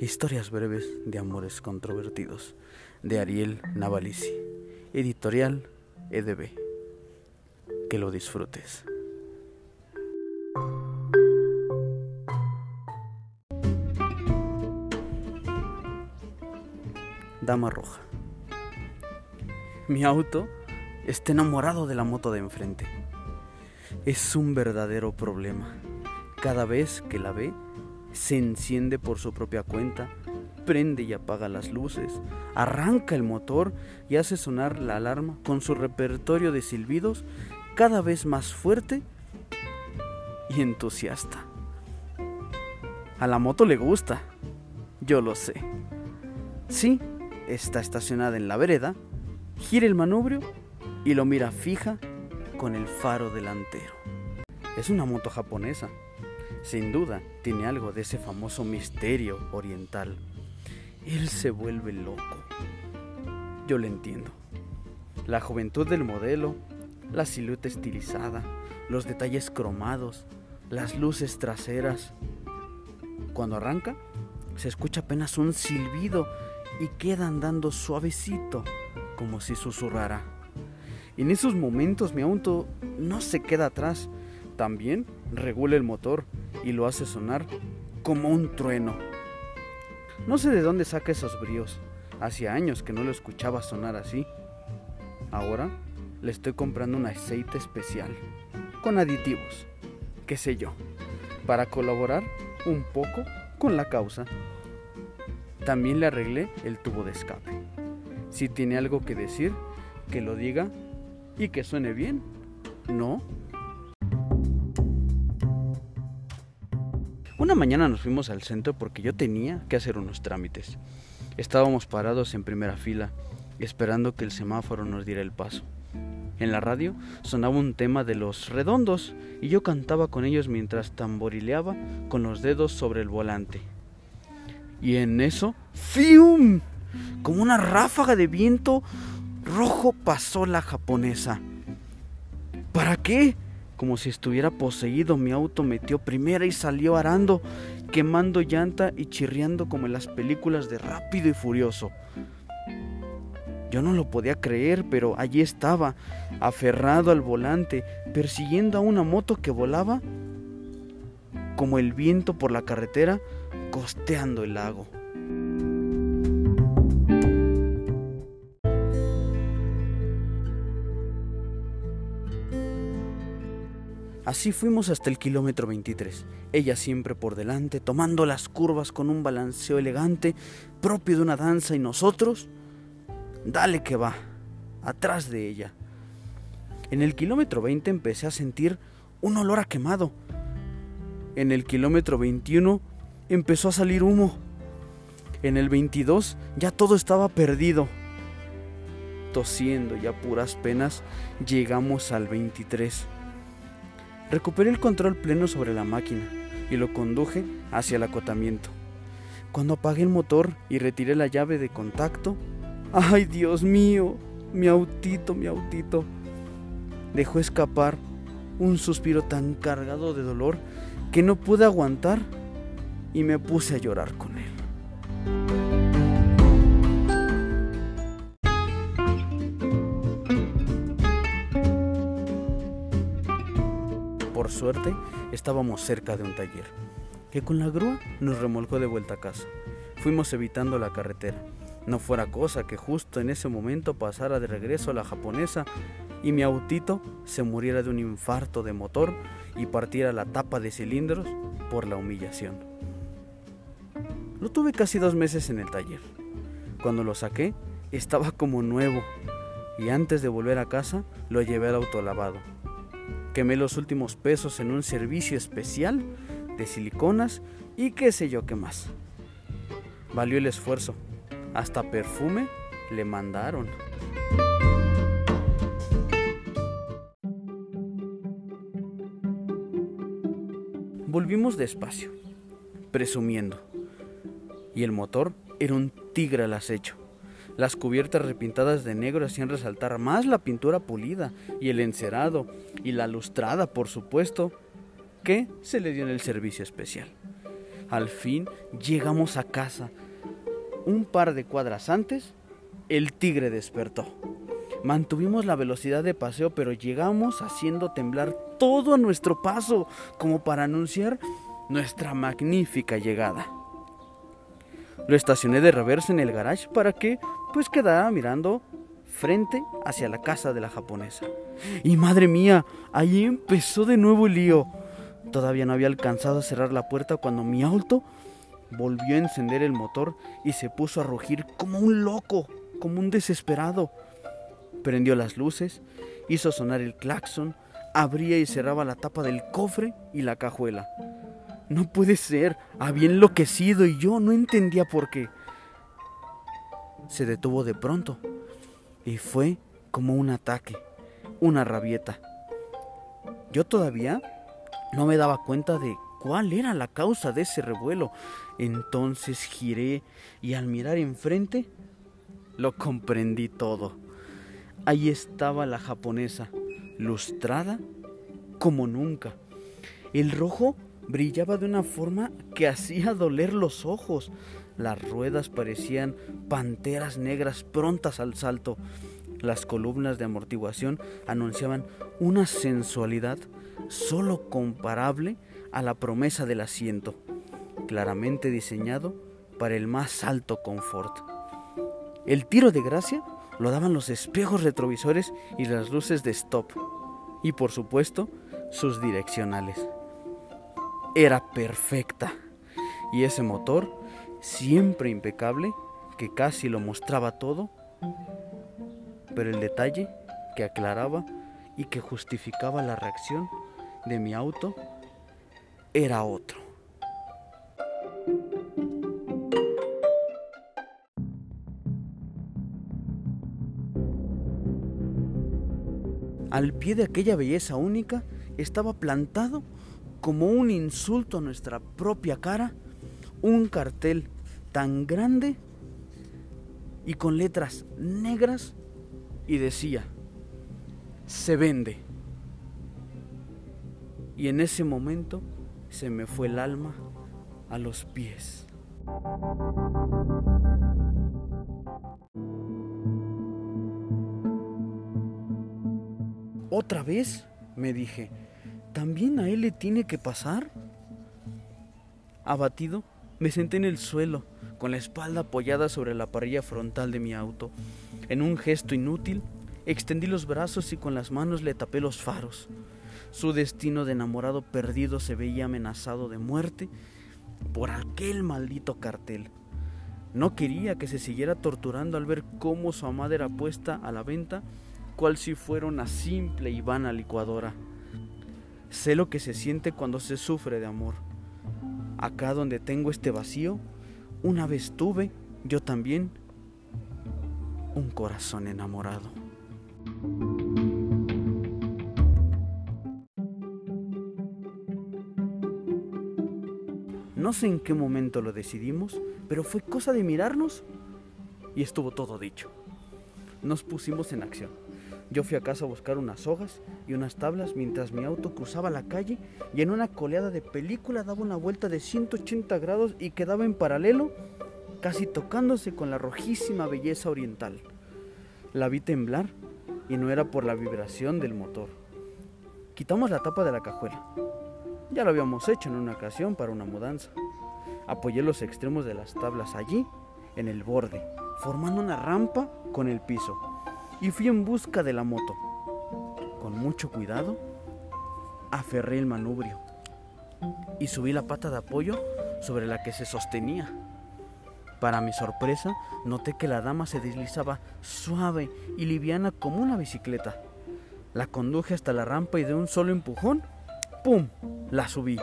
Historias breves de amores controvertidos de Ariel Navalisi. Editorial EDB. Que lo disfrutes. Dama Roja. Mi auto está enamorado de la moto de enfrente. Es un verdadero problema. Cada vez que la ve, se enciende por su propia cuenta, prende y apaga las luces, arranca el motor y hace sonar la alarma con su repertorio de silbidos cada vez más fuerte y entusiasta. A la moto le gusta, yo lo sé. Sí, está estacionada en la vereda, gira el manubrio y lo mira fija con el faro delantero. Es una moto japonesa sin duda, tiene algo de ese famoso misterio oriental. Él se vuelve loco. Yo lo entiendo. La juventud del modelo, la silueta estilizada, los detalles cromados, las luces traseras. Cuando arranca, se escucha apenas un silbido y queda andando suavecito, como si susurrara. En esos momentos mi auto no se queda atrás, también regula el motor y lo hace sonar como un trueno. No sé de dónde saca esos bríos. Hacía años que no lo escuchaba sonar así. Ahora le estoy comprando un aceite especial, con aditivos, qué sé yo, para colaborar un poco con la causa. También le arreglé el tubo de escape. Si tiene algo que decir, que lo diga y que suene bien. No, Una mañana nos fuimos al centro porque yo tenía que hacer unos trámites. Estábamos parados en primera fila, esperando que el semáforo nos diera el paso. En la radio sonaba un tema de los redondos y yo cantaba con ellos mientras tamborileaba con los dedos sobre el volante. Y en eso, ¡fium! Como una ráfaga de viento rojo pasó la japonesa. ¿Para qué? Como si estuviera poseído, mi auto metió primera y salió arando, quemando llanta y chirriando como en las películas de Rápido y Furioso. Yo no lo podía creer, pero allí estaba, aferrado al volante, persiguiendo a una moto que volaba como el viento por la carretera, costeando el lago. Así fuimos hasta el kilómetro 23, ella siempre por delante, tomando las curvas con un balanceo elegante propio de una danza y nosotros, dale que va, atrás de ella. En el kilómetro 20 empecé a sentir un olor a quemado. En el kilómetro 21 empezó a salir humo. En el 22 ya todo estaba perdido. Tosiendo y a puras penas llegamos al 23 Recuperé el control pleno sobre la máquina y lo conduje hacia el acotamiento. Cuando apagué el motor y retiré la llave de contacto, ¡ay Dios mío! Mi autito, mi autito. Dejó escapar un suspiro tan cargado de dolor que no pude aguantar y me puse a llorar con él. Suerte, estábamos cerca de un taller, que con la grúa nos remolcó de vuelta a casa. Fuimos evitando la carretera. No fuera cosa que justo en ese momento pasara de regreso a la japonesa y mi autito se muriera de un infarto de motor y partiera la tapa de cilindros por la humillación. Lo tuve casi dos meses en el taller. Cuando lo saqué, estaba como nuevo y antes de volver a casa lo llevé al autolavado Quemé los últimos pesos en un servicio especial de siliconas y qué sé yo qué más. Valió el esfuerzo. Hasta perfume le mandaron. Volvimos despacio, presumiendo. Y el motor era un tigre al acecho. Las cubiertas repintadas de negro hacían resaltar más la pintura pulida y el encerado y la lustrada, por supuesto, que se le dio en el servicio especial. Al fin llegamos a casa. Un par de cuadras antes, el tigre despertó. Mantuvimos la velocidad de paseo, pero llegamos haciendo temblar todo a nuestro paso, como para anunciar nuestra magnífica llegada. Lo estacioné de reversa en el garage para que pues quedara mirando frente hacia la casa de la japonesa. Y madre mía, ahí empezó de nuevo el lío. Todavía no había alcanzado a cerrar la puerta cuando mi auto volvió a encender el motor y se puso a rugir como un loco, como un desesperado. Prendió las luces, hizo sonar el claxon, abría y cerraba la tapa del cofre y la cajuela. No puede ser, había enloquecido y yo no entendía por qué. Se detuvo de pronto y fue como un ataque, una rabieta. Yo todavía no me daba cuenta de cuál era la causa de ese revuelo. Entonces giré y al mirar enfrente lo comprendí todo. Ahí estaba la japonesa, lustrada como nunca. El rojo brillaba de una forma que hacía doler los ojos. Las ruedas parecían panteras negras prontas al salto. Las columnas de amortiguación anunciaban una sensualidad solo comparable a la promesa del asiento, claramente diseñado para el más alto confort. El tiro de gracia lo daban los espejos retrovisores y las luces de stop, y por supuesto sus direccionales. Era perfecta, y ese motor, siempre impecable, que casi lo mostraba todo, pero el detalle que aclaraba y que justificaba la reacción de mi auto era otro. Al pie de aquella belleza única estaba plantado como un insulto a nuestra propia cara un cartel tan grande y con letras negras y decía, se vende. Y en ese momento se me fue el alma a los pies. ¿Otra vez? me dije. ¿También a él le tiene que pasar? Abatido, me senté en el suelo, con la espalda apoyada sobre la parrilla frontal de mi auto. En un gesto inútil, extendí los brazos y con las manos le tapé los faros. Su destino de enamorado perdido se veía amenazado de muerte por aquel maldito cartel. No quería que se siguiera torturando al ver cómo su amada era puesta a la venta, cual si fuera una simple y vana licuadora. Sé lo que se siente cuando se sufre de amor. Acá donde tengo este vacío, una vez tuve, yo también, un corazón enamorado. No sé en qué momento lo decidimos, pero fue cosa de mirarnos y estuvo todo dicho. Nos pusimos en acción. Yo fui a casa a buscar unas hojas y unas tablas mientras mi auto cruzaba la calle y en una coleada de película daba una vuelta de 180 grados y quedaba en paralelo, casi tocándose con la rojísima belleza oriental. La vi temblar y no era por la vibración del motor. Quitamos la tapa de la cajuela. Ya lo habíamos hecho en una ocasión para una mudanza. Apoyé los extremos de las tablas allí, en el borde, formando una rampa con el piso, y fui en busca de la moto. Con mucho cuidado, aferré el manubrio y subí la pata de apoyo sobre la que se sostenía. Para mi sorpresa, noté que la dama se deslizaba suave y liviana como una bicicleta. La conduje hasta la rampa y de un solo empujón ¡Pum! La subí.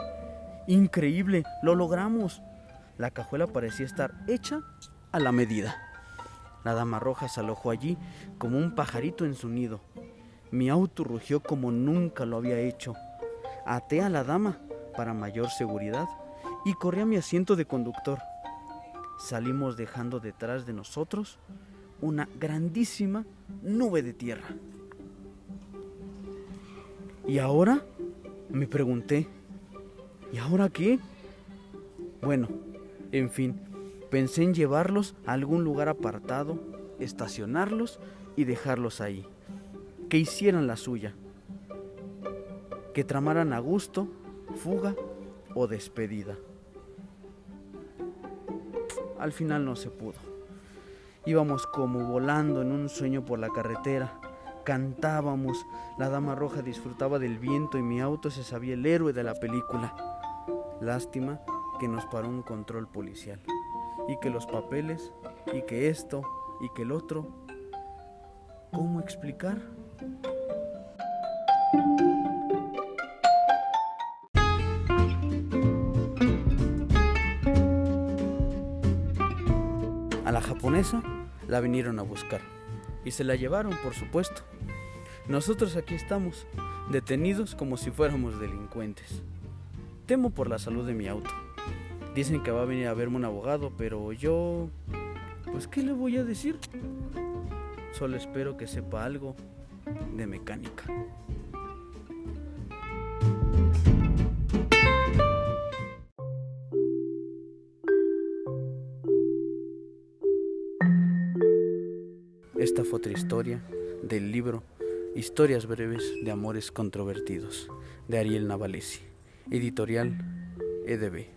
Increíble, lo logramos. La cajuela parecía estar hecha a la medida. La dama roja se alojó allí como un pajarito en su nido. Mi auto rugió como nunca lo había hecho. Até a la dama para mayor seguridad y corrí a mi asiento de conductor. Salimos dejando detrás de nosotros una grandísima nube de tierra. ¿Y ahora? Me pregunté, ¿y ahora qué? Bueno, en fin, pensé en llevarlos a algún lugar apartado, estacionarlos y dejarlos ahí. Que hicieran la suya. Que tramaran a gusto, fuga o despedida. Al final no se pudo. Íbamos como volando en un sueño por la carretera. Cantábamos, la dama roja disfrutaba del viento y mi auto se sabía el héroe de la película. Lástima que nos paró un control policial. Y que los papeles, y que esto, y que el otro. ¿Cómo explicar? A la japonesa la vinieron a buscar y se la llevaron, por supuesto. Nosotros aquí estamos, detenidos como si fuéramos delincuentes. Temo por la salud de mi auto. Dicen que va a venir a verme un abogado, pero yo... Pues ¿qué le voy a decir? Solo espero que sepa algo de mecánica. Esta fue otra historia del libro Historias breves de amores controvertidos de Ariel Navalesi, editorial EDB.